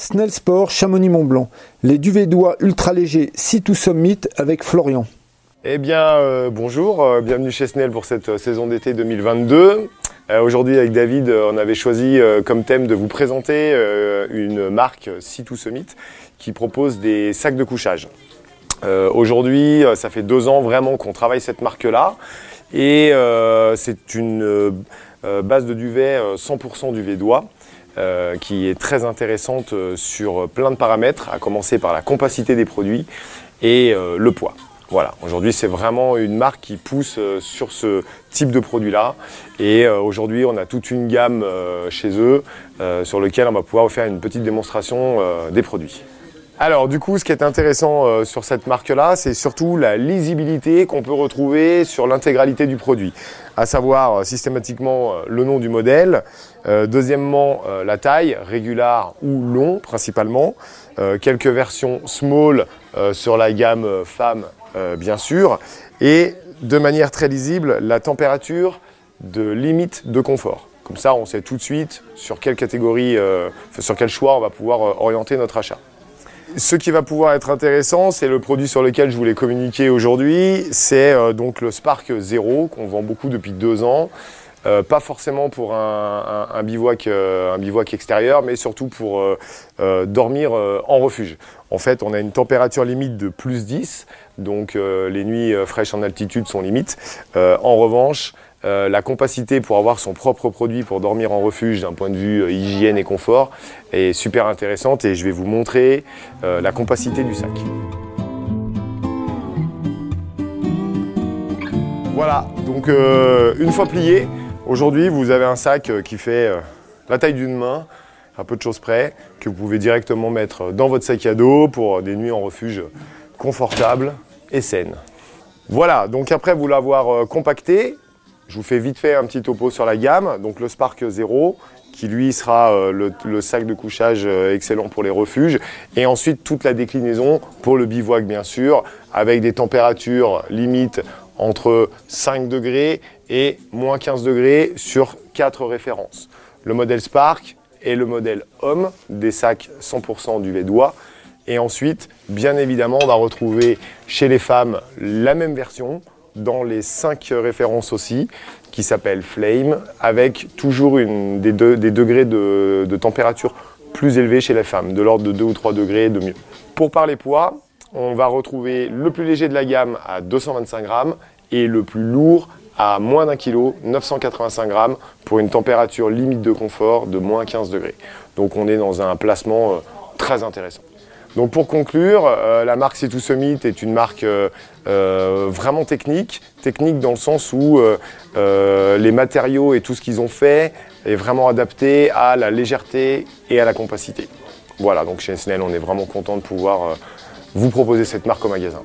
Snell Sport Chamonix-Mont-Blanc, les Duvédois ultra légers Sea2 Summit avec Florian. Eh bien, euh, bonjour, euh, bienvenue chez Snell pour cette euh, saison d'été 2022. Aujourd'hui, avec David, on avait choisi comme thème de vous présenter une marque Sea2 Summit qui propose des sacs de couchage. Aujourd'hui, ça fait deux ans vraiment qu'on travaille cette marque-là et c'est une base de duvet 100% duvédois euh, qui est très intéressante euh, sur plein de paramètres, à commencer par la compacité des produits et euh, le poids. Voilà, aujourd'hui c'est vraiment une marque qui pousse sur ce type de produit-là. Et aujourd'hui on a toute une gamme chez eux sur lequel on va pouvoir faire une petite démonstration des produits. Alors du coup, ce qui est intéressant euh, sur cette marque-là, c'est surtout la lisibilité qu'on peut retrouver sur l'intégralité du produit, à savoir euh, systématiquement euh, le nom du modèle, deuxièmement la taille, régular ou long principalement, quelques versions small sur la gamme femme bien sûr, et de manière très lisible la température de limite de confort. Comme ça, on sait tout de suite sur quelle catégorie, sur quel choix on va pouvoir orienter notre achat. Ce qui va pouvoir être intéressant, c'est le produit sur lequel je voulais communiquer aujourd'hui. C'est euh, donc le Spark Zero qu'on vend beaucoup depuis deux ans. Euh, pas forcément pour euh, un bivouac extérieur, mais surtout pour dormir en refuge. En fait, on a une température limite de plus 10, donc les nuits fraîches en altitude sont limites. en revanche, euh, la capacité pour avoir son propre produit pour dormir en refuge d'un point de vue euh, hygiène et confort est super intéressante et je vais vous montrer euh, la compacité du sac. Voilà, donc une fois plié, aujourd'hui vous avez un sac qui fait la taille d'une main, un peu de choses près, que vous pouvez directement mettre dans votre sac à dos pour des nuits en refuge confortables et saines. Voilà, donc après vous l'avoir compacté, je vous fais vite fait un petit topo sur la gamme. Donc le Spark 0, qui lui sera euh, le, sac de couchage euh, excellent pour les refuges. Et ensuite toute la déclinaison pour le bivouac bien sûr, avec des températures limites entre 5 degrés et moins 15 degrés sur 4 références. Le modèle Spark et le modèle Homme, des sacs 100% du Védois. Et ensuite, bien évidemment, on va retrouver chez les femmes la même version, dans les cinq références aussi, qui s'appelle Flame, avec toujours des, degrés de, température plus élevés chez les femmes, de l'ordre de 2 ou 3 degrés de mieux. Pour parler poids, on va retrouver le plus léger de la gamme à 225 grammes et le plus lourd à moins d'un kilo, 985 grammes, pour une température limite de confort de moins 15 degrés. Donc on est dans un placement euh, très intéressant. Donc pour conclure, euh, la marque C2 Summit est une marque euh, euh, vraiment technique, technique dans le sens où les matériaux et tout ce qu'ils ont fait est vraiment adapté à la légèreté et à la compacité. Voilà, donc chez Snell, on est vraiment content de pouvoir vous proposer cette marque au magasin.